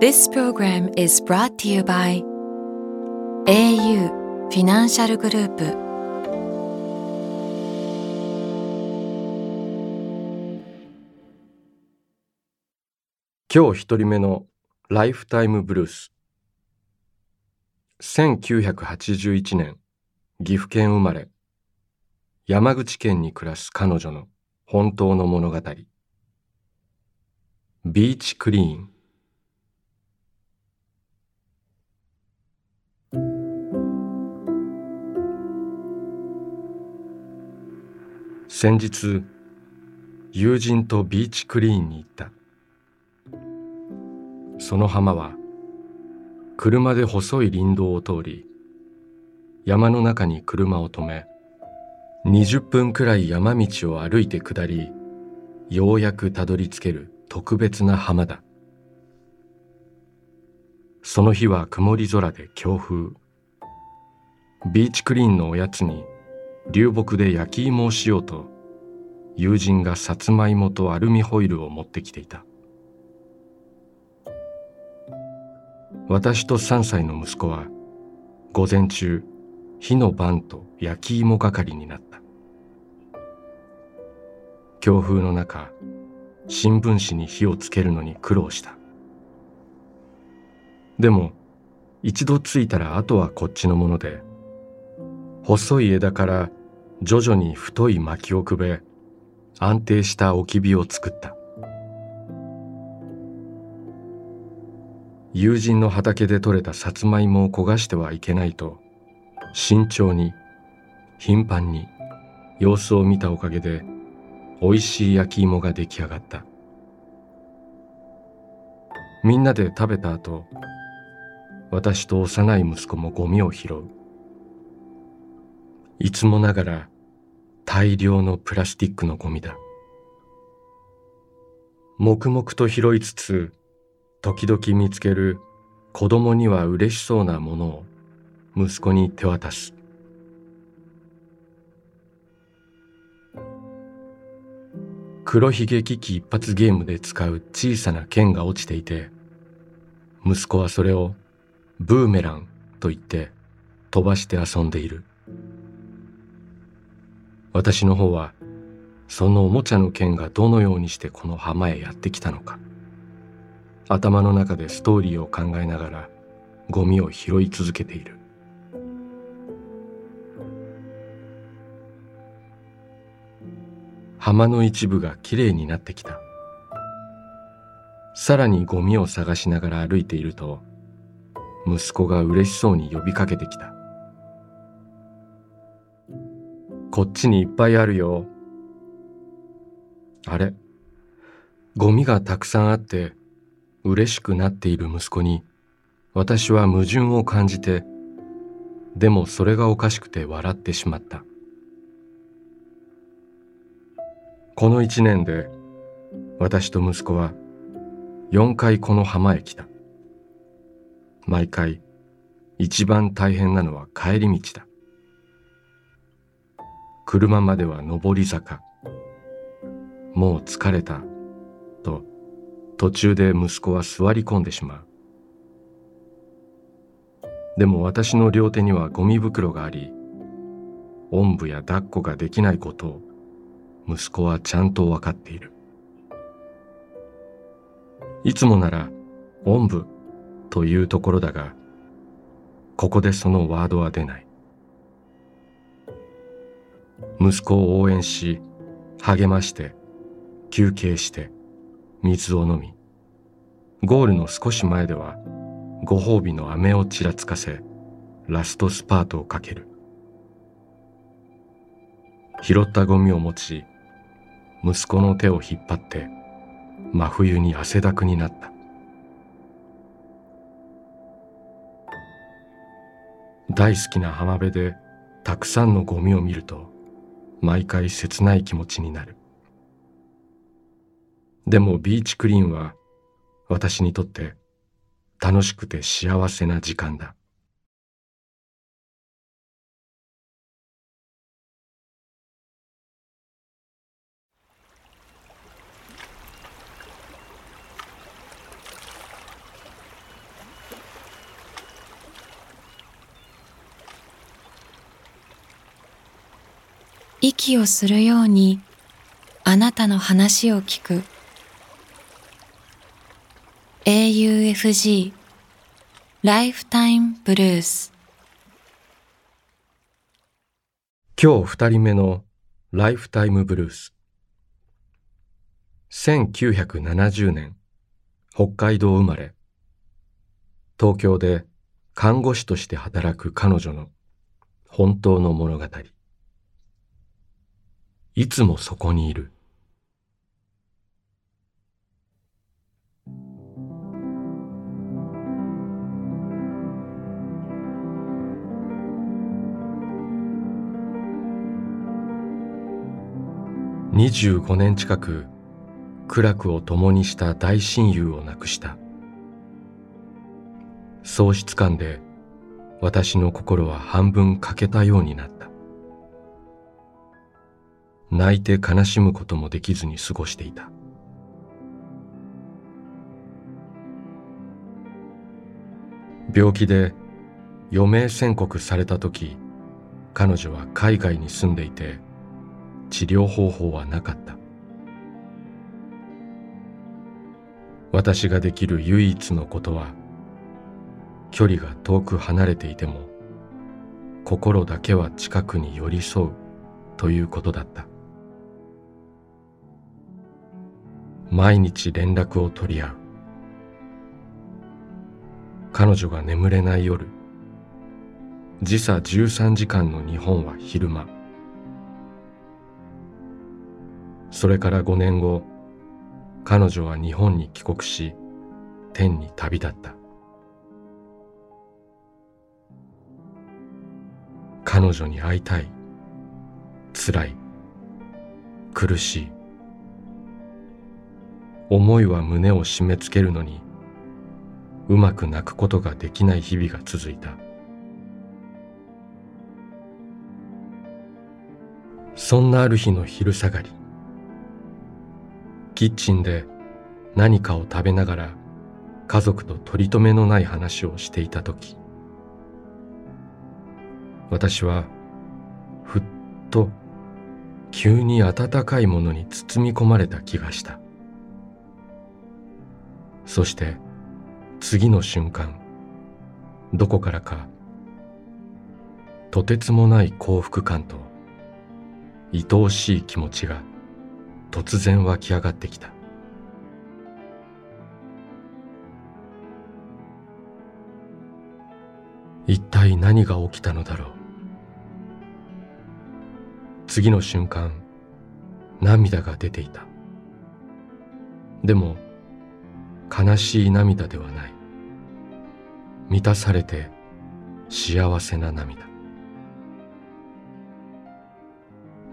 This program is brought to you by au フィナンシャルグループ今日一人目のライフタイムブルース。1981年岐阜県生まれ。山口県に暮らす彼女の本当の物語。ビーチクリーン。先日友人とビーチクリーンに行った。その浜は車で細い林道を通り山の中に車を止め20分くらい山道を歩いて下りようやくたどり着ける特別な浜だ。その日は曇り空で強風。ビーチクリーンのおやつに流木で焼き芋をしようと友人がさつまいもとアルミホイルを持ってきていた。私と3歳の息子は午前中火の番と焼き芋係になった。強風の中新聞紙に火をつけるのに苦労した。でも一度ついたらあとはこっちのもので細い枝から徐々に太い薪をくべ安定した置き火を作った。友人の畑で採れたさつまいもを焦がしてはいけないと慎重に頻繁に様子を見たおかげでおいしい焼き芋が出来上がった。みんなで食べた後私と幼い息子もゴミを拾う。いつもながら大量のプラスチックのゴミだ。黙々と拾いつつ時々見つける子供には嬉しそうなものを息子に手渡す。黒ひげ危機一発ゲームで使う小さな剣が落ちていて息子はそれをブーメランと言って飛ばして遊んでいる。私の方はそのおもちゃの剣がどのようにしてこの浜へやってきたのか。頭の中でストーリーを考えながらゴミを拾い続けている。浜の一部がきれいになってきた。さらにゴミを探しながら歩いていると息子が嬉しそうに呼びかけてきた。こっちにいっぱいあるよ。あれ？ゴミがたくさんあって嬉しくなっている息子に私は矛盾を感じてでもそれがおかしくて笑ってしまった。この一年で私と息子は4回この浜へ来た。毎回一番大変なのは帰り道だ。車までは上り坂。もう疲れた。と途中で息子は座り込んでしまう。でも私の両手にはゴミ袋がありおんぶや抱っこができないことを息子はちゃんと分かっている。いつもならおんぶというところだがここでそのワードは出ない。息子を応援し励まして休憩して水を飲みゴールの少し前ではご褒美の飴をちらつかせラストスパートをかける。拾ったゴミを持ち息子の手を引っ張って真冬に汗だくになった。大好きな浜辺でたくさんのゴミを見ると毎回切ない気持ちになる。でもビーチクリーンは私にとって楽しくて幸せな時間だ。息をするようにあなたの話を聞く。AUFG ライフタイムブルース今日二人目のライフタイムブルース1970年北海道生まれ。東京で看護師として働く彼女の本当の物語。いつもそこにいる。25年近く苦楽を共にした大親友を亡くした喪失感で私の心は半分欠けたようになった泣いて悲しむこともできずに過ごしていた。病気で余命宣告された時彼女は海外に住んでいて治療方法はなかった。私ができる唯一のことは距離が遠く離れていても心だけは近くに寄り添うということだった。毎日連絡を取り合う。彼女が眠れない夜。時差13時間の日本は昼間。それから5年後彼女は日本に帰国し天に旅立った。彼女に会いたい。辛い。苦しい。思いは胸を締め付けるのにうまく泣くことができない日々が続いた。そんなある日の昼下がりキッチンで何かを食べながら家族と取り留めのない話をしていた時私はふっと急に温かいものに包み込まれた気がした。そして次の瞬間どこからかとてつもない幸福感と愛おしい気持ちが突然湧き上がってきた。一体何が起きたのだろう。次の瞬間涙が出ていた。でも悲しい涙ではない。満たされて幸せな涙。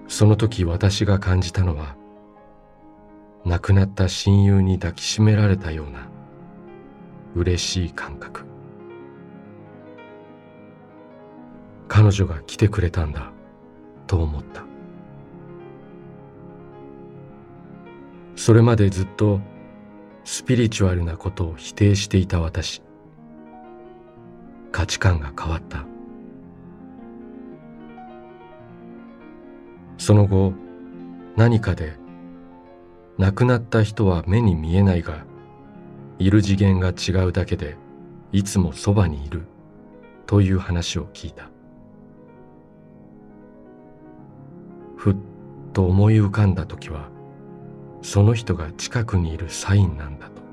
その時私が感じたのは亡くなった親友に抱きしめられたような嬉しい感覚。彼女が来てくれたんだと思った。それまでずっとスピリチュアルなことを否定していた私。価値観が変わった。その後何かで亡くなった人は目に見えないがいる次元が違うだけでいつもそばにいるという話を聞いた。ふっと思い浮かんだ時はその人が近くにいるサインなんだと。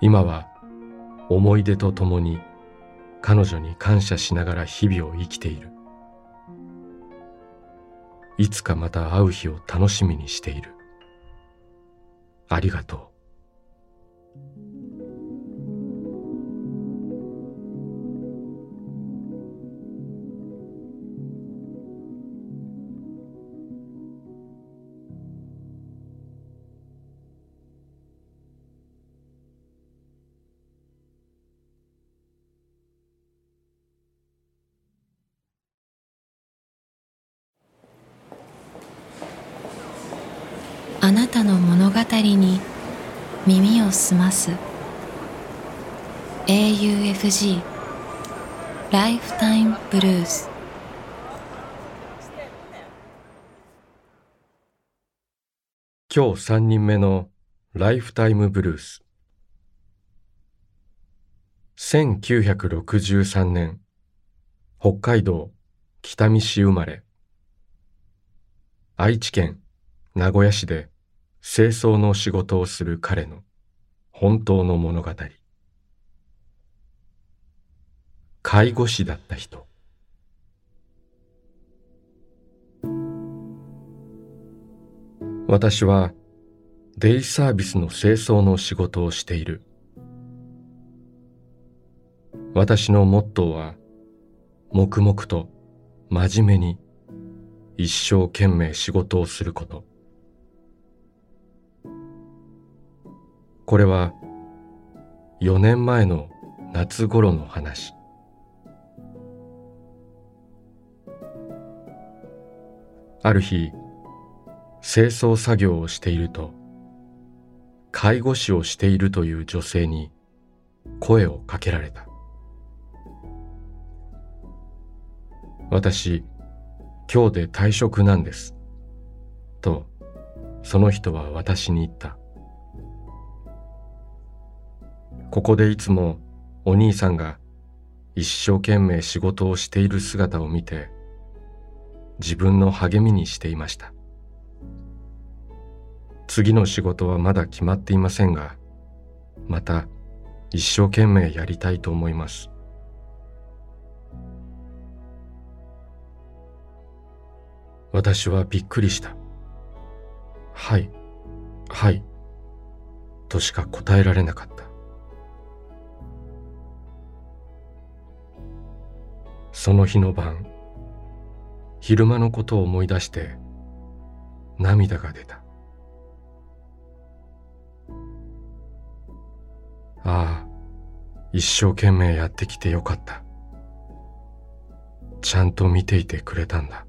今は思い出とともに彼女に感謝しながら日々を生きている。いつかまた会う日を楽しみにしている。ありがとう。耳を澄ます。AUFG ライフタイムブルース今日3人目のライフタイムブルース1963年北海道北見市生まれ。愛知県名古屋市で清掃の仕事をする彼の。本当の物語。介護士だった人。私はデイサービスの清掃の仕事をしている。私のモットーは黙々と真面目に一生懸命仕事をすること。これは4年前の夏頃の話ある日清掃作業をしていると介護士をしているという女性に声をかけられた私今日で退職なんです。と、その人は私に言った。ここでいつもお兄さんが一生懸命仕事をしている姿を見て、自分の励みにしていました。次の仕事はまだ決まっていませんが、また一生懸命やりたいと思います。私はびっくりした。はい、はい、としか答えられなかった。その日の晩、昼間のことを思い出して涙が出た。ああ、一生懸命やってきてよかった。ちゃんと見ていてくれたんだ。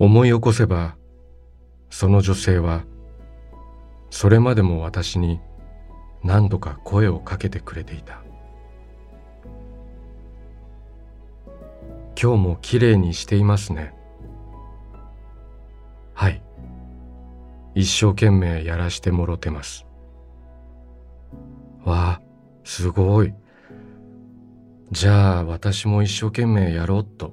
思い起こせばその女性はそれまでも私に何度か声をかけてくれていた。今日もきれいにしていますね。はい。一生懸命やらしてもろてます。わあすごい。じゃあ私も一生懸命やろうっと。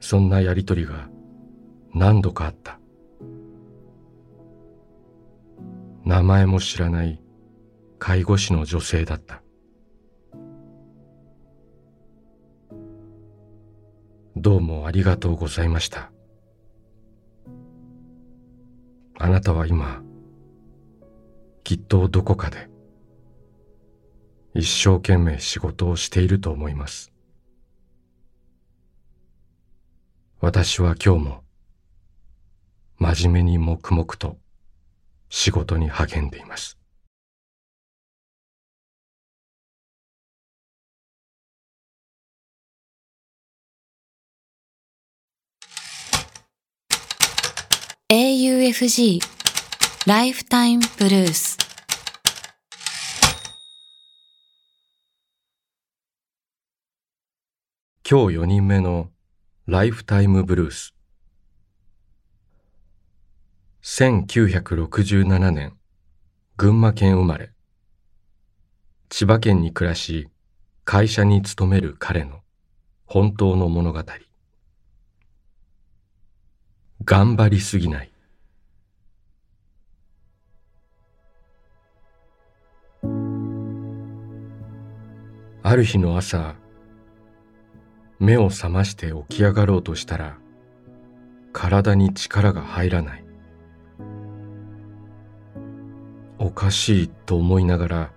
そんなやりとりが何度かあった。名前も知らない介護士の女性だった。どうもありがとうございました。あなたは今、きっとどこかで一生懸命仕事をしていると思います。私は今日も真面目に黙々と仕事に励んでいます。AUFG ライフタイムブルース今日4人目のライフタイムブルース1967年群馬県生まれ。千葉県に暮らし会社に勤める彼の本当の物語。頑張りすぎない。ある日の朝目を覚まして起き上がろうとしたら体に力が入らない。おかしいと思いながら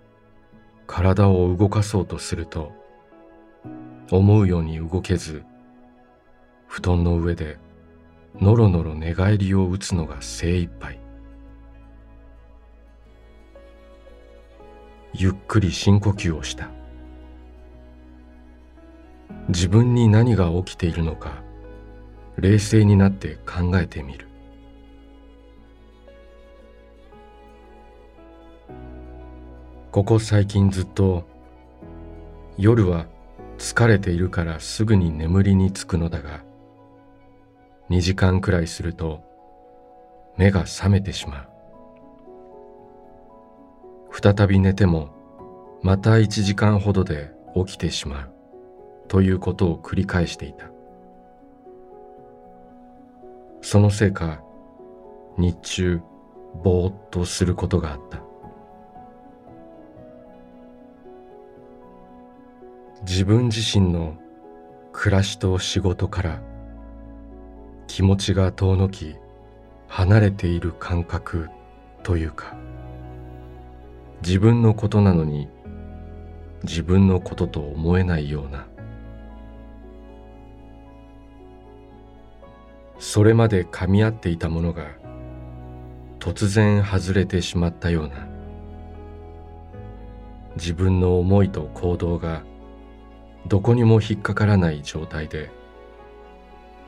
体を動かそうとすると思うように動けず布団の上でのろのろ寝返りを打つのが精一杯。ゆっくり深呼吸をした。自分に何が起きているのか冷静になって考えてみる。ここ最近ずっと夜は疲れているからすぐに眠りにつくのだが2時間くらいすると目が覚めてしまう。再び寝てもまた1時間ほどで起きてしまう。ということを繰り返していた。そのせいか日中ぼーっとすることがあった。自分自身の暮らしと仕事から気持ちが遠のき離れている感覚というか自分のことなのに自分のことと思えないようなそれまで噛み合っていたものが突然外れてしまったような自分の思いと行動がどこにも引っかからない状態で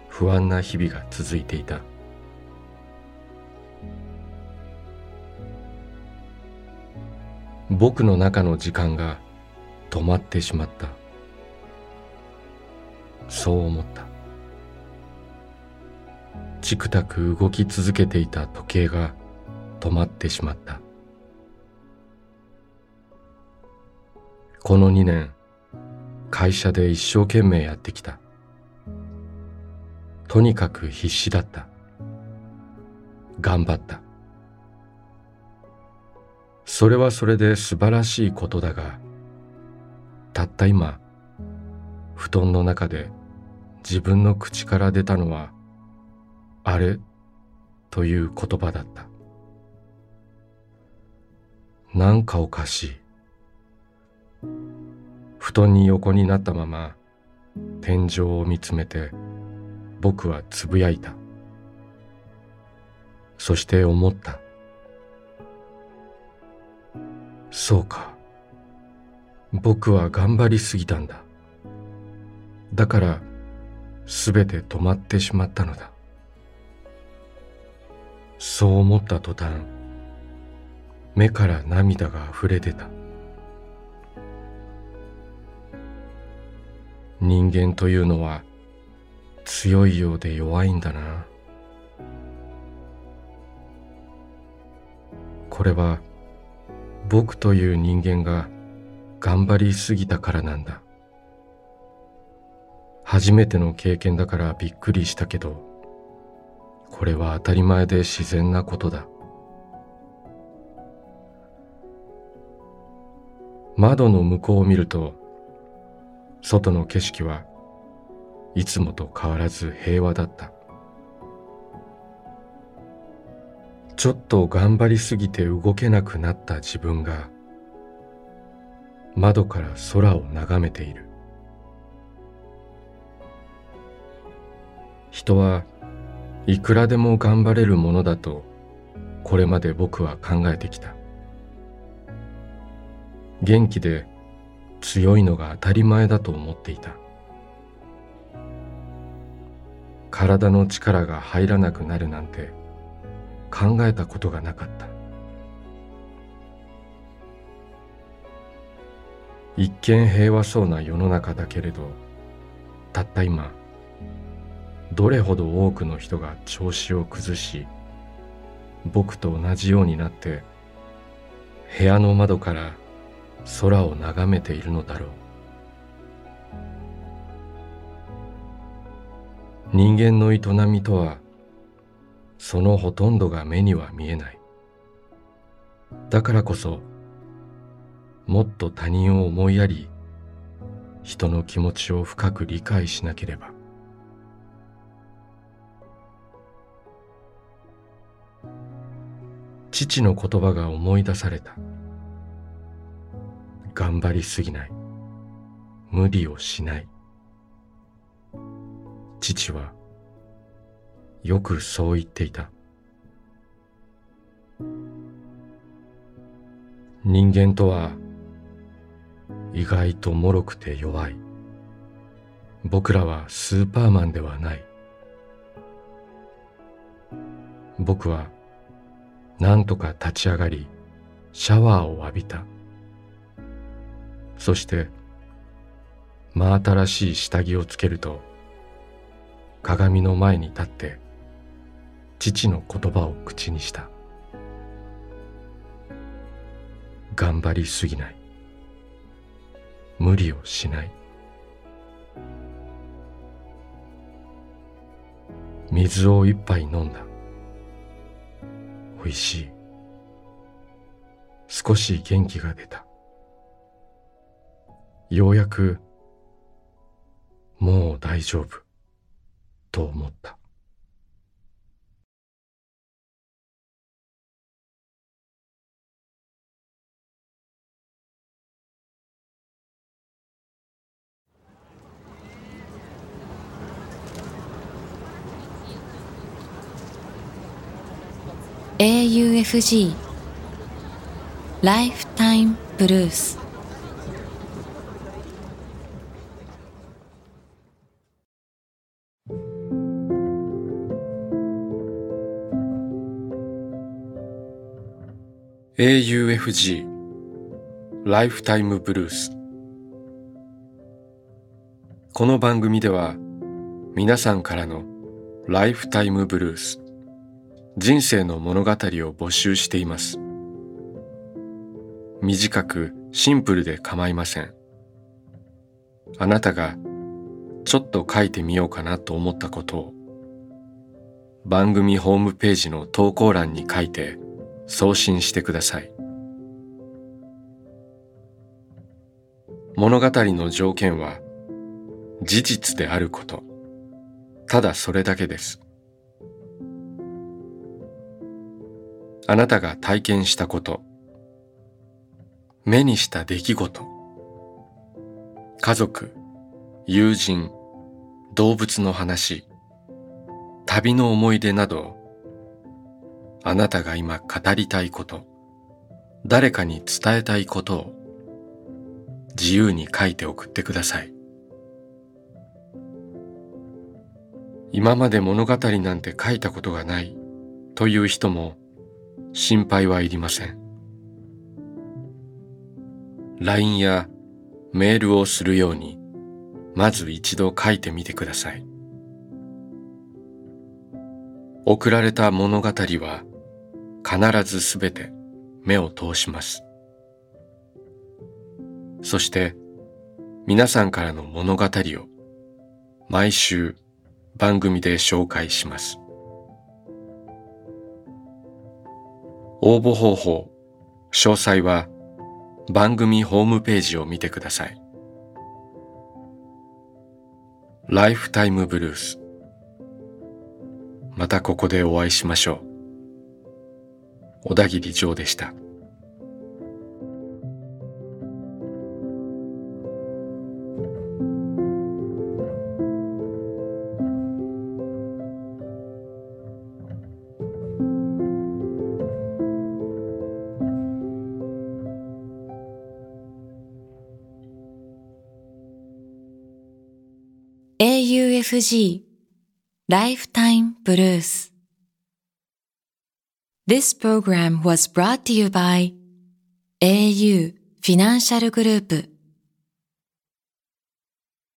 不安な日々が続いていた。僕の中の時間が止まってしまった。そう思った。チクタク動き続けていた時計が止まってしまった。この2年会社で一生懸命やってきた。とにかく必死だった。頑張った。それはそれで素晴らしいことだがたった今布団の中で自分の口から出たのはあれという言葉だった。なんかおかしい。布団に横になったまま天井を見つめて僕はつぶやいた。そして思った。そうか。僕は頑張りすぎたんだ。だからすべて止まってしまったのだ。そう思った途端目から涙が溢れ出た。人間というのは強いようで弱いんだな。これは僕という人間が頑張りすぎたからなんだ。初めての経験だからびっくりしたけどこれは当たり前で自然なことだ。窓の向こうを見ると外の景色はいつもと変わらず平和だった。ちょっと頑張りすぎて動けなくなった自分が窓から空を眺めている。人はいくらでも頑張れるものだとこれまで僕は考えてきた。元気で強いのが当たり前だと思っていた。体の力が入らなくなるなんて考えたことがなかった。一見平和そうな世の中だけれどたった今どれほど多くの人が調子を崩し僕と同じようになって部屋の窓から空を眺めているのだろう。人間の営みとはそのほとんどが目には見えない。だからこそもっと他人を思いやり人の気持ちを深く理解しなければ。父の言葉が思い出された。頑張りすぎない。無理をしない。父はよくそう言っていた。人間とは意外と脆くて弱い。僕らはスーパーマンではない。僕はなんとか立ち上がりシャワーを浴びた。そして真新しい下着をつけると鏡の前に立って父の言葉を口にした。頑張りすぎない。無理をしない。水を一杯飲んだ。おいしい。少し元気が出た。ようやくもう大丈夫と思った「AUFG ライフタイムブルース」「AUFG ライフタイムブルース」この番組では皆さんからのライフタイムブルース人生の物語を募集しています短くシンプルで構いませんあなたがちょっと書いてみようかなと思ったことを番組ホームページの投稿欄に書いて送信してください。物語の条件は事実であること。ただそれだけです。あなたが体験したこと。目にした出来事。家族友人動物の話。旅の思い出などあなたが今語りたいこと誰かに伝えたいことを自由に書いて送ってください。今まで物語なんて書いたことがないという人も心配はいりません。LINE やメールをするようにまず一度書いてみてください。送られた物語は必ずすべて目を通します。そして皆さんからの物語を毎週番組で紹介します。応募方法詳細は番組ホームページを見てください。ライフタイムブルースまたここでお会いしましょう。小田切城でした。AUFG ライフタイムブルース This program was brought to you by au フィ